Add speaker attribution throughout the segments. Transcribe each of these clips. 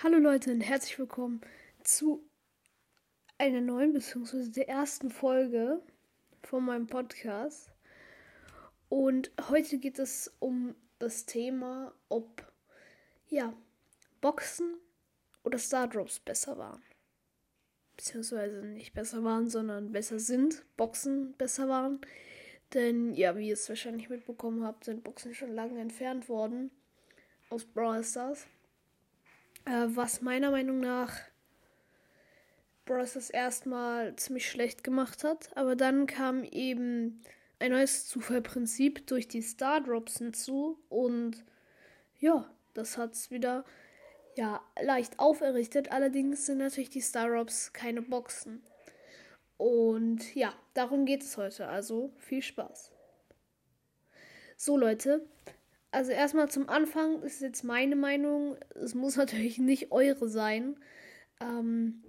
Speaker 1: Hallo Leute und herzlich willkommen zu einer neuen bzw. der ersten Folge von meinem Podcast. Und heute geht es um das Thema, ob ja, Boxen oder Stardrops besser waren. Beziehungsweise nicht besser waren, sondern besser sind. Boxen besser waren. Denn ja, wie ihr es wahrscheinlich mitbekommen habt, sind Boxen schon lange entfernt worden aus Brawl Stars was meiner Meinung nach Bros. erstmal ziemlich schlecht gemacht hat. Aber dann kam eben ein neues Zufallprinzip durch die Star Drops hinzu und ja, das hat es wieder ja, leicht auferrichtet. Allerdings sind natürlich die Star Drops keine Boxen. Und ja, darum geht es heute. Also viel Spaß. So Leute, also erstmal zum Anfang ist jetzt meine Meinung. Es muss natürlich nicht eure sein. Ähm,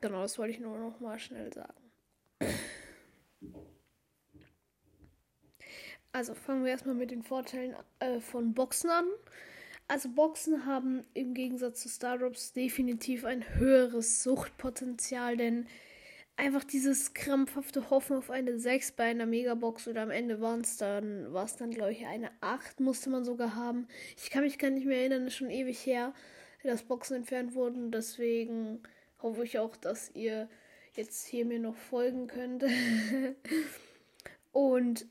Speaker 1: genau, das wollte ich nur noch mal schnell sagen. Also fangen wir erstmal mit den Vorteilen äh, von Boxen an. Also Boxen haben im Gegensatz zu Stardrops definitiv ein höheres Suchtpotenzial, denn einfach dieses krampfhafte Hoffen auf eine 6 bei einer Megabox oder am Ende waren es dann, war es dann, glaube ich, eine 8 musste man sogar haben. Ich kann mich gar nicht mehr erinnern, ist schon ewig her, dass Boxen entfernt wurden. Deswegen hoffe ich auch, dass ihr jetzt hier mir noch folgen könnt. und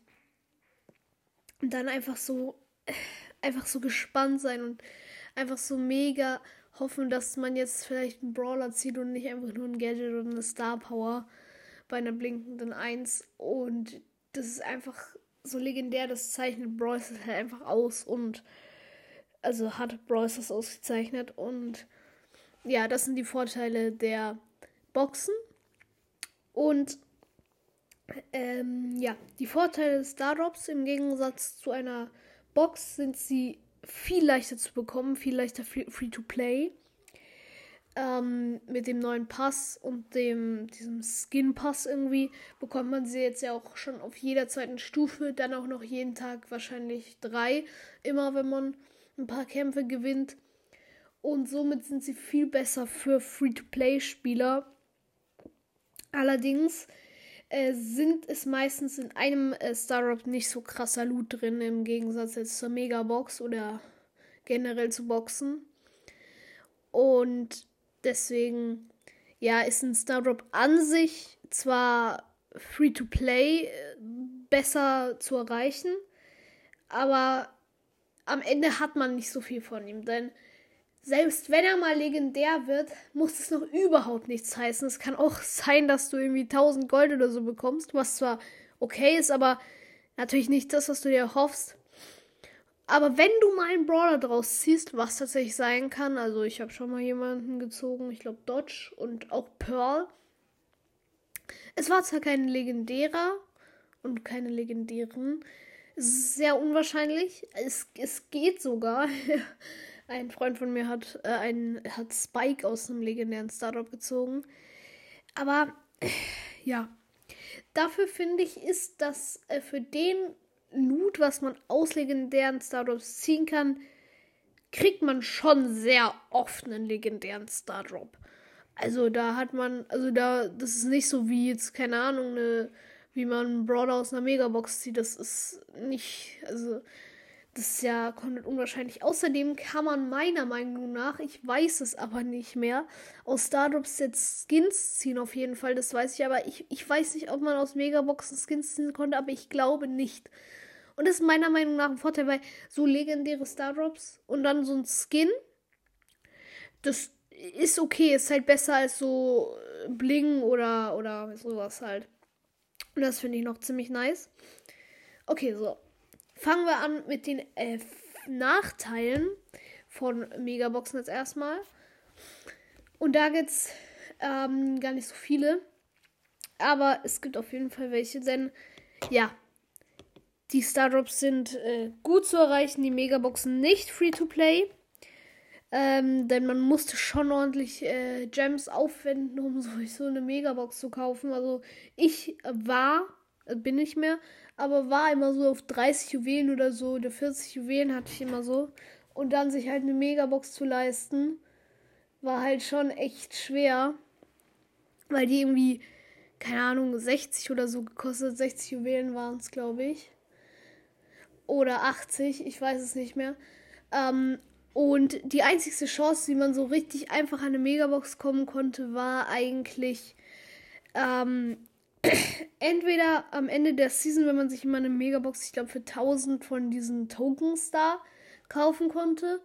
Speaker 1: dann einfach so, einfach so gespannt sein und einfach so mega hoffen, dass man jetzt vielleicht einen Brawler zieht und nicht einfach nur ein Gadget oder eine Star Power bei einer blinkenden 1. Und das ist einfach so legendär, das zeichnet Brawlers halt einfach aus und also hat Brawlers ausgezeichnet und ja, das sind die Vorteile der Boxen und ähm, ja, die Vorteile des Stardrops im Gegensatz zu einer Box sind sie viel leichter zu bekommen, viel leichter free to play. Ähm, mit dem neuen Pass und dem diesem Skin Pass irgendwie bekommt man sie jetzt ja auch schon auf jeder zweiten Stufe, dann auch noch jeden Tag wahrscheinlich drei, immer wenn man ein paar Kämpfe gewinnt. Und somit sind sie viel besser für Free-to-Play-Spieler. Allerdings äh, sind es meistens in einem äh, Startup nicht so krasser Loot drin, im Gegensatz jetzt zur Megabox oder generell zu Boxen. Und deswegen, ja, ist ein Stardrop an sich zwar free to play äh, besser zu erreichen, aber am Ende hat man nicht so viel von ihm, denn selbst wenn er mal legendär wird, muss es noch überhaupt nichts heißen. Es kann auch sein, dass du irgendwie 1000 Gold oder so bekommst, was zwar okay ist, aber natürlich nicht das, was du dir hoffst. Aber wenn du mal einen Brawler draus ziehst, was tatsächlich sein kann, also ich habe schon mal jemanden gezogen, ich glaube Dodge und auch Pearl. Es war zwar kein legendärer und keine legendären. Sehr unwahrscheinlich. Es, es geht sogar. Ein Freund von mir hat, äh, einen, hat Spike aus einem legendären Startup gezogen. Aber äh, ja, dafür finde ich, ist das äh, für den Loot, was man aus legendären Startups ziehen kann, kriegt man schon sehr oft einen legendären Stardrop. Also da hat man, also da, das ist nicht so wie jetzt, keine Ahnung, eine, wie man einen Brawler aus einer Megabox zieht. Das ist nicht, also das ist ja komplett unwahrscheinlich. Außerdem kann man meiner Meinung nach, ich weiß es aber nicht mehr, aus Stardrops jetzt Skins ziehen auf jeden Fall. Das weiß ich, aber ich, ich weiß nicht, ob man aus Megaboxen Skins ziehen konnte, aber ich glaube nicht. Und das ist meiner Meinung nach ein Vorteil, weil so legendäre Stardrops und dann so ein Skin, das ist okay, ist halt besser als so Bling oder, oder sowas halt. Und das finde ich noch ziemlich nice. Okay, so. Fangen wir an mit den äh, Nachteilen von Megaboxen jetzt erstmal. Und da gibt es ähm, gar nicht so viele. Aber es gibt auf jeden Fall welche, denn ja, die Stardrops sind äh, gut zu erreichen, die Megaboxen nicht free to play. Ähm, denn man musste schon ordentlich äh, Gems aufwenden, um so, eine Megabox zu kaufen. Also ich war, äh, bin ich mehr, aber war immer so auf 30 Juwelen oder so, oder 40 Juwelen hatte ich immer so. Und dann sich halt eine Megabox zu leisten, war halt schon echt schwer, weil die irgendwie, keine Ahnung, 60 oder so gekostet. 60 Juwelen waren es, glaube ich. Oder 80, ich weiß es nicht mehr. Ähm, und die einzigste Chance, wie man so richtig einfach an eine Megabox kommen konnte, war eigentlich ähm, entweder am Ende der Season, wenn man sich immer eine Megabox, ich glaube, für 1000 von diesen Tokens da kaufen konnte.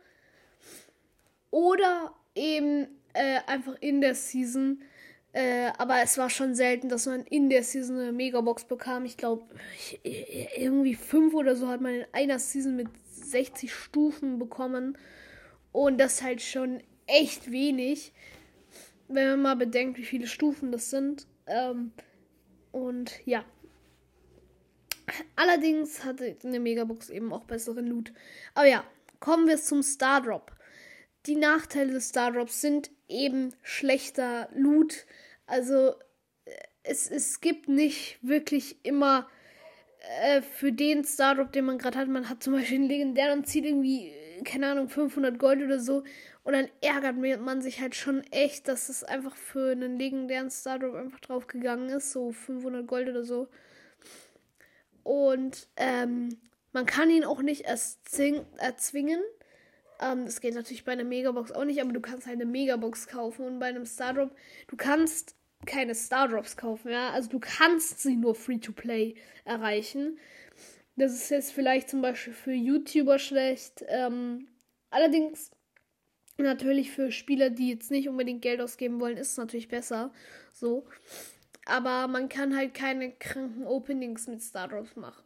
Speaker 1: Oder eben äh, einfach in der Season. Äh, aber es war schon selten, dass man in der Season eine Megabox bekam. Ich glaube, irgendwie fünf oder so hat man in einer Season mit 60 Stufen bekommen. Und das halt schon echt wenig, wenn man mal bedenkt, wie viele Stufen das sind. Ähm, und ja. Allerdings hatte eine Megabox eben auch besseren Loot. Aber ja, kommen wir zum Stardrop. Die Nachteile des Stardrops sind eben schlechter Loot. Also äh, es, es gibt nicht wirklich immer äh, für den Stardrop, den man gerade hat. Man hat zum Beispiel einen legendären und zieht irgendwie, keine Ahnung, 500 Gold oder so. Und dann ärgert man sich halt schon echt, dass es einfach für einen legendären Stardrop einfach draufgegangen ist. So 500 Gold oder so. Und ähm, man kann ihn auch nicht erzwingen. Ähm, das geht natürlich bei einer Megabox auch nicht, aber du kannst halt eine Megabox kaufen und bei einem Stardrop, du kannst keine Stardrops kaufen, ja. Also du kannst sie nur Free-to-Play erreichen. Das ist jetzt vielleicht zum Beispiel für YouTuber schlecht. Ähm, allerdings natürlich für Spieler, die jetzt nicht unbedingt Geld ausgeben wollen, ist es natürlich besser. So. Aber man kann halt keine kranken Openings mit Stardrops machen.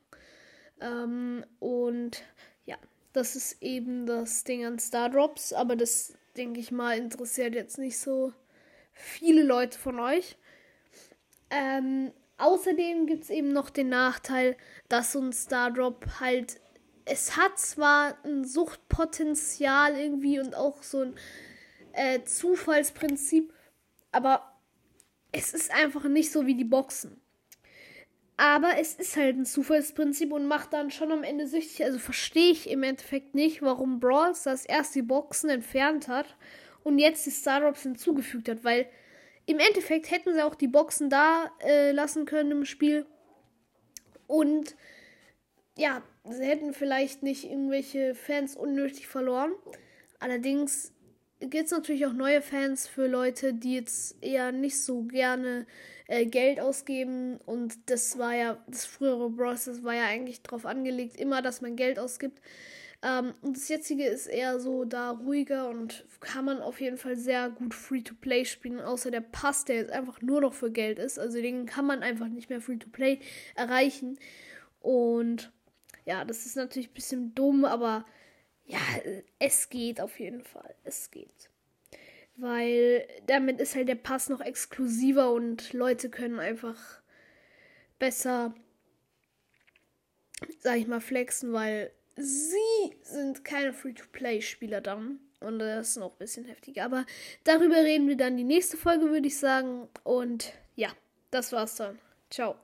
Speaker 1: Ähm, und ja, das ist eben das Ding an Stardrops. Aber das, denke ich mal, interessiert jetzt nicht so viele Leute von euch. Ähm, außerdem gibt es eben noch den Nachteil, dass so ein Stardrop halt. Es hat zwar ein Suchtpotenzial irgendwie und auch so ein äh, Zufallsprinzip, aber es ist einfach nicht so wie die Boxen. Aber es ist halt ein Zufallsprinzip und macht dann schon am Ende süchtig. Also verstehe ich im Endeffekt nicht, warum Brawl Stars erst die Boxen entfernt hat und jetzt die Stardrops hinzugefügt hat, weil im Endeffekt hätten sie auch die Boxen da äh, lassen können im Spiel. Und ja, sie hätten vielleicht nicht irgendwelche Fans unnötig verloren. Allerdings gibt es natürlich auch neue Fans für Leute, die jetzt eher nicht so gerne äh, Geld ausgeben. Und das war ja, das frühere Bros, das war ja eigentlich darauf angelegt, immer, dass man Geld ausgibt. Ähm, und das jetzige ist eher so da ruhiger und kann man auf jeden Fall sehr gut Free-to-Play spielen, außer der Pass, der jetzt einfach nur noch für Geld ist. Also den kann man einfach nicht mehr Free-to-Play erreichen. Und ja, das ist natürlich ein bisschen dumm, aber ja, es geht auf jeden Fall. Es geht weil damit ist halt der Pass noch exklusiver und Leute können einfach besser, sag ich mal, flexen, weil sie sind keine Free-to-Play-Spieler dann. Und das ist noch ein bisschen heftiger. Aber darüber reden wir dann die nächste Folge, würde ich sagen. Und ja, das war's dann. Ciao.